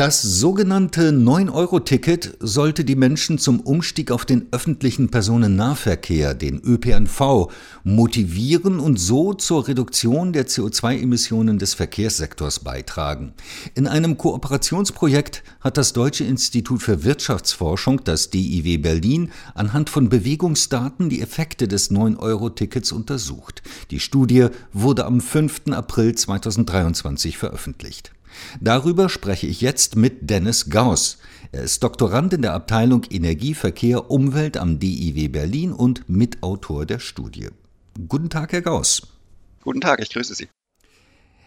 Das sogenannte 9-Euro-Ticket sollte die Menschen zum Umstieg auf den öffentlichen Personennahverkehr, den ÖPNV, motivieren und so zur Reduktion der CO2-Emissionen des Verkehrssektors beitragen. In einem Kooperationsprojekt hat das Deutsche Institut für Wirtschaftsforschung, das DIW Berlin, anhand von Bewegungsdaten die Effekte des 9-Euro-Tickets untersucht. Die Studie wurde am 5. April 2023 veröffentlicht. Darüber spreche ich jetzt mit Dennis Gauss. Er ist Doktorand in der Abteilung Energie, Verkehr, Umwelt am DIW Berlin und Mitautor der Studie. Guten Tag, Herr Gauss. Guten Tag, ich grüße Sie.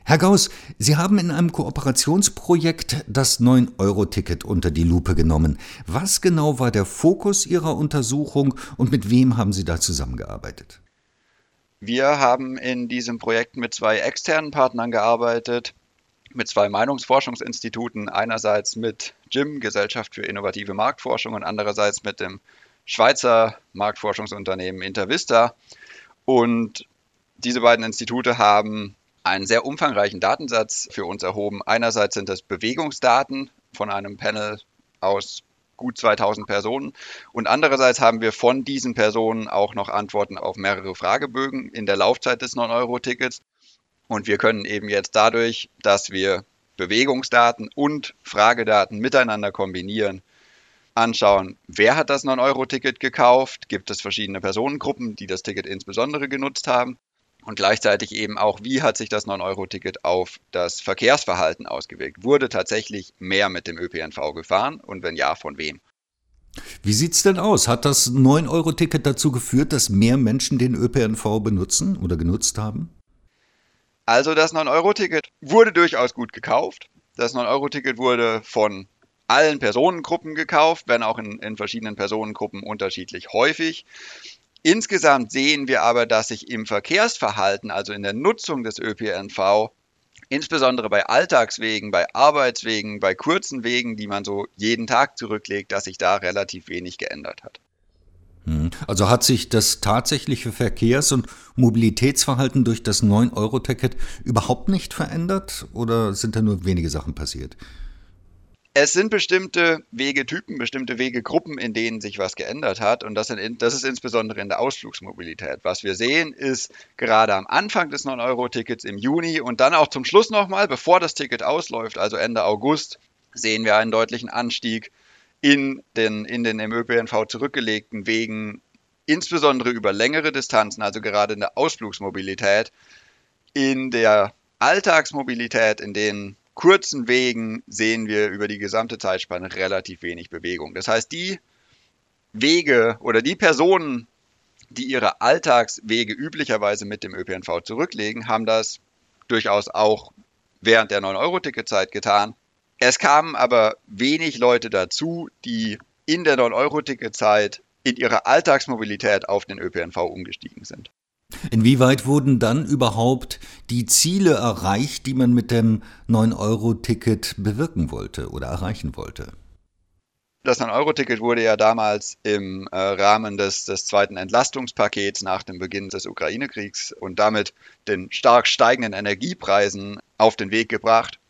Herr Gauss, Sie haben in einem Kooperationsprojekt das 9-Euro-Ticket unter die Lupe genommen. Was genau war der Fokus Ihrer Untersuchung und mit wem haben Sie da zusammengearbeitet? Wir haben in diesem Projekt mit zwei externen Partnern gearbeitet, mit zwei Meinungsforschungsinstituten, einerseits mit JIM, Gesellschaft für innovative Marktforschung, und andererseits mit dem Schweizer Marktforschungsunternehmen Intervista. Und diese beiden Institute haben einen sehr umfangreichen Datensatz für uns erhoben. Einerseits sind das Bewegungsdaten von einem Panel aus gut 2000 Personen und andererseits haben wir von diesen Personen auch noch Antworten auf mehrere Fragebögen in der Laufzeit des 9-Euro-Tickets und wir können eben jetzt dadurch, dass wir Bewegungsdaten und Fragedaten miteinander kombinieren, anschauen, wer hat das 9-Euro-Ticket gekauft, gibt es verschiedene Personengruppen, die das Ticket insbesondere genutzt haben und gleichzeitig eben auch, wie hat sich das 9-Euro-Ticket auf das Verkehrsverhalten ausgewirkt. Wurde tatsächlich mehr mit dem ÖPNV gefahren und wenn ja, von wem? Wie sieht es denn aus? Hat das 9-Euro-Ticket dazu geführt, dass mehr Menschen den ÖPNV benutzen oder genutzt haben? Also das 9-Euro-Ticket wurde durchaus gut gekauft. Das 9-Euro-Ticket wurde von allen Personengruppen gekauft, wenn auch in, in verschiedenen Personengruppen unterschiedlich häufig. Insgesamt sehen wir aber, dass sich im Verkehrsverhalten, also in der Nutzung des ÖPNV, insbesondere bei Alltagswegen, bei Arbeitswegen, bei kurzen Wegen, die man so jeden Tag zurücklegt, dass sich da relativ wenig geändert hat. Hm. Also hat sich das tatsächliche Verkehrs- und Mobilitätsverhalten durch das 9-Euro-Ticket überhaupt nicht verändert oder sind da nur wenige Sachen passiert? Es sind bestimmte Wegetypen, bestimmte Wegegruppen, in denen sich was geändert hat. Und das, sind, das ist insbesondere in der Ausflugsmobilität. Was wir sehen, ist gerade am Anfang des 9-Euro-Tickets im Juni und dann auch zum Schluss nochmal, bevor das Ticket ausläuft, also Ende August, sehen wir einen deutlichen Anstieg in den, in den im ÖPNV zurückgelegten Wegen, insbesondere über längere Distanzen, also gerade in der Ausflugsmobilität, in der Alltagsmobilität, in den kurzen Wegen sehen wir über die gesamte Zeitspanne relativ wenig Bewegung. Das heißt, die Wege oder die Personen, die ihre Alltagswege üblicherweise mit dem ÖPNV zurücklegen, haben das durchaus auch während der 9-Euro-Ticketzeit getan. Es kamen aber wenig Leute dazu, die in der 9-Euro-Ticket-Zeit in ihrer Alltagsmobilität auf den ÖPNV umgestiegen sind. Inwieweit wurden dann überhaupt die Ziele erreicht, die man mit dem 9-Euro-Ticket bewirken wollte oder erreichen wollte? Das 9-Euro-Ticket wurde ja damals im äh, Rahmen des, des zweiten Entlastungspakets nach dem Beginn des Ukraine-Kriegs und damit den stark steigenden Energiepreisen auf den Weg gebracht.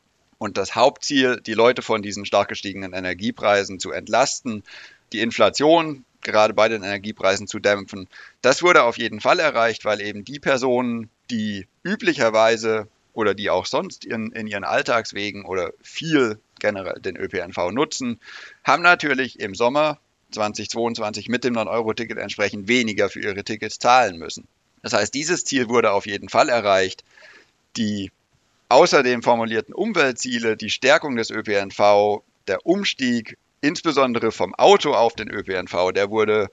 Und das Hauptziel, die Leute von diesen stark gestiegenen Energiepreisen zu entlasten, die Inflation gerade bei den Energiepreisen zu dämpfen, das wurde auf jeden Fall erreicht, weil eben die Personen, die üblicherweise oder die auch sonst in, in ihren Alltagswegen oder viel generell den ÖPNV nutzen, haben natürlich im Sommer 2022 mit dem 9-Euro-Ticket entsprechend weniger für ihre Tickets zahlen müssen. Das heißt, dieses Ziel wurde auf jeden Fall erreicht. Die außerdem formulierten Umweltziele, die Stärkung des ÖPNV, der Umstieg insbesondere vom Auto auf den ÖPNV, der wurde,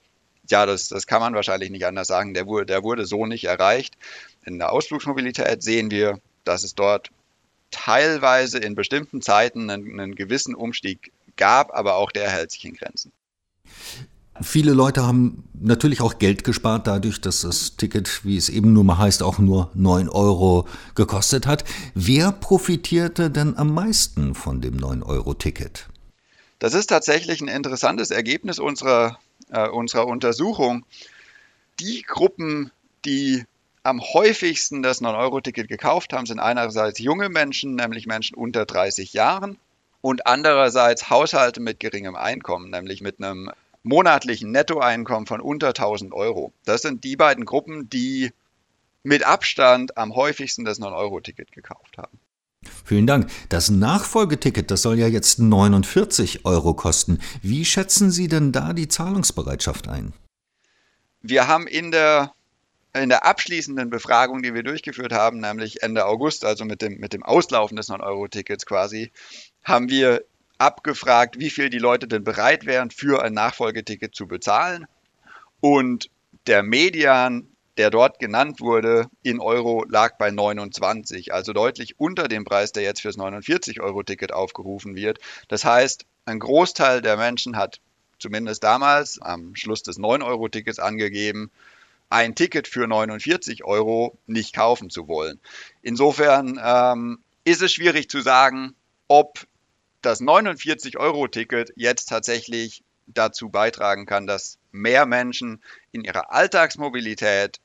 ja, das, das kann man wahrscheinlich nicht anders sagen, der wurde, der wurde so nicht erreicht. In der Ausflugsmobilität sehen wir, dass es dort teilweise in bestimmten Zeiten einen, einen gewissen Umstieg gab, aber auch der hält sich in Grenzen. Viele Leute haben natürlich auch Geld gespart, dadurch, dass das Ticket, wie es eben nur mal heißt, auch nur 9 Euro gekostet hat. Wer profitierte denn am meisten von dem 9-Euro-Ticket? Das ist tatsächlich ein interessantes Ergebnis unserer, äh, unserer Untersuchung. Die Gruppen, die am häufigsten das 9-Euro-Ticket gekauft haben, sind einerseits junge Menschen, nämlich Menschen unter 30 Jahren und andererseits Haushalte mit geringem Einkommen, nämlich mit einem monatlichen Nettoeinkommen von unter 1000 Euro. Das sind die beiden Gruppen, die mit Abstand am häufigsten das 9-Euro-Ticket gekauft haben. Vielen Dank. Das Nachfolgeticket, das soll ja jetzt 49 Euro kosten. Wie schätzen Sie denn da die Zahlungsbereitschaft ein? Wir haben in der, in der abschließenden Befragung, die wir durchgeführt haben, nämlich Ende August, also mit dem, mit dem Auslaufen des 9-Euro-Tickets quasi, haben wir abgefragt, wie viel die Leute denn bereit wären, für ein Nachfolgeticket zu bezahlen. Und der Median der dort genannt wurde, in Euro lag bei 29, also deutlich unter dem Preis, der jetzt fürs 49-Euro-Ticket aufgerufen wird. Das heißt, ein Großteil der Menschen hat zumindest damals am Schluss des 9-Euro-Tickets angegeben, ein Ticket für 49 Euro nicht kaufen zu wollen. Insofern ähm, ist es schwierig zu sagen, ob das 49-Euro-Ticket jetzt tatsächlich dazu beitragen kann, dass mehr Menschen in ihrer Alltagsmobilität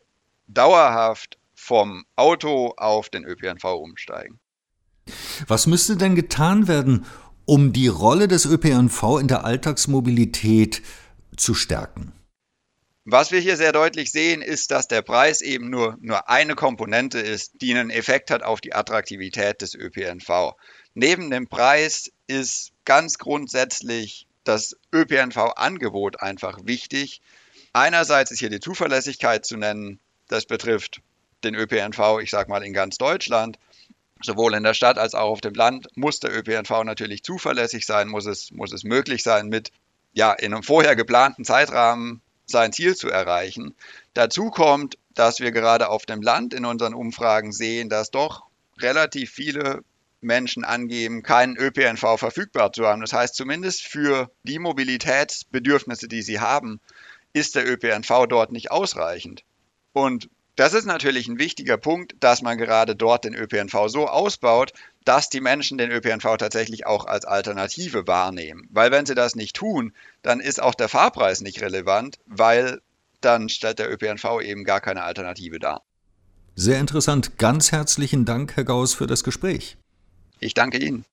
dauerhaft vom Auto auf den ÖPNV umsteigen. Was müsste denn getan werden, um die Rolle des ÖPNV in der Alltagsmobilität zu stärken? Was wir hier sehr deutlich sehen, ist, dass der Preis eben nur, nur eine Komponente ist, die einen Effekt hat auf die Attraktivität des ÖPNV. Neben dem Preis ist ganz grundsätzlich das ÖPNV-Angebot einfach wichtig. Einerseits ist hier die Zuverlässigkeit zu nennen. Das betrifft den ÖPNV, ich sage mal, in ganz Deutschland. Sowohl in der Stadt als auch auf dem Land muss der ÖPNV natürlich zuverlässig sein, muss es, muss es möglich sein, mit ja, in einem vorher geplanten Zeitrahmen sein Ziel zu erreichen. Dazu kommt, dass wir gerade auf dem Land in unseren Umfragen sehen, dass doch relativ viele Menschen angeben, keinen ÖPNV verfügbar zu haben. Das heißt, zumindest für die Mobilitätsbedürfnisse, die sie haben, ist der ÖPNV dort nicht ausreichend. Und das ist natürlich ein wichtiger Punkt, dass man gerade dort den ÖPNV so ausbaut, dass die Menschen den ÖPNV tatsächlich auch als Alternative wahrnehmen. Weil wenn sie das nicht tun, dann ist auch der Fahrpreis nicht relevant, weil dann stellt der ÖPNV eben gar keine Alternative dar. Sehr interessant. Ganz herzlichen Dank, Herr Gauss, für das Gespräch. Ich danke Ihnen.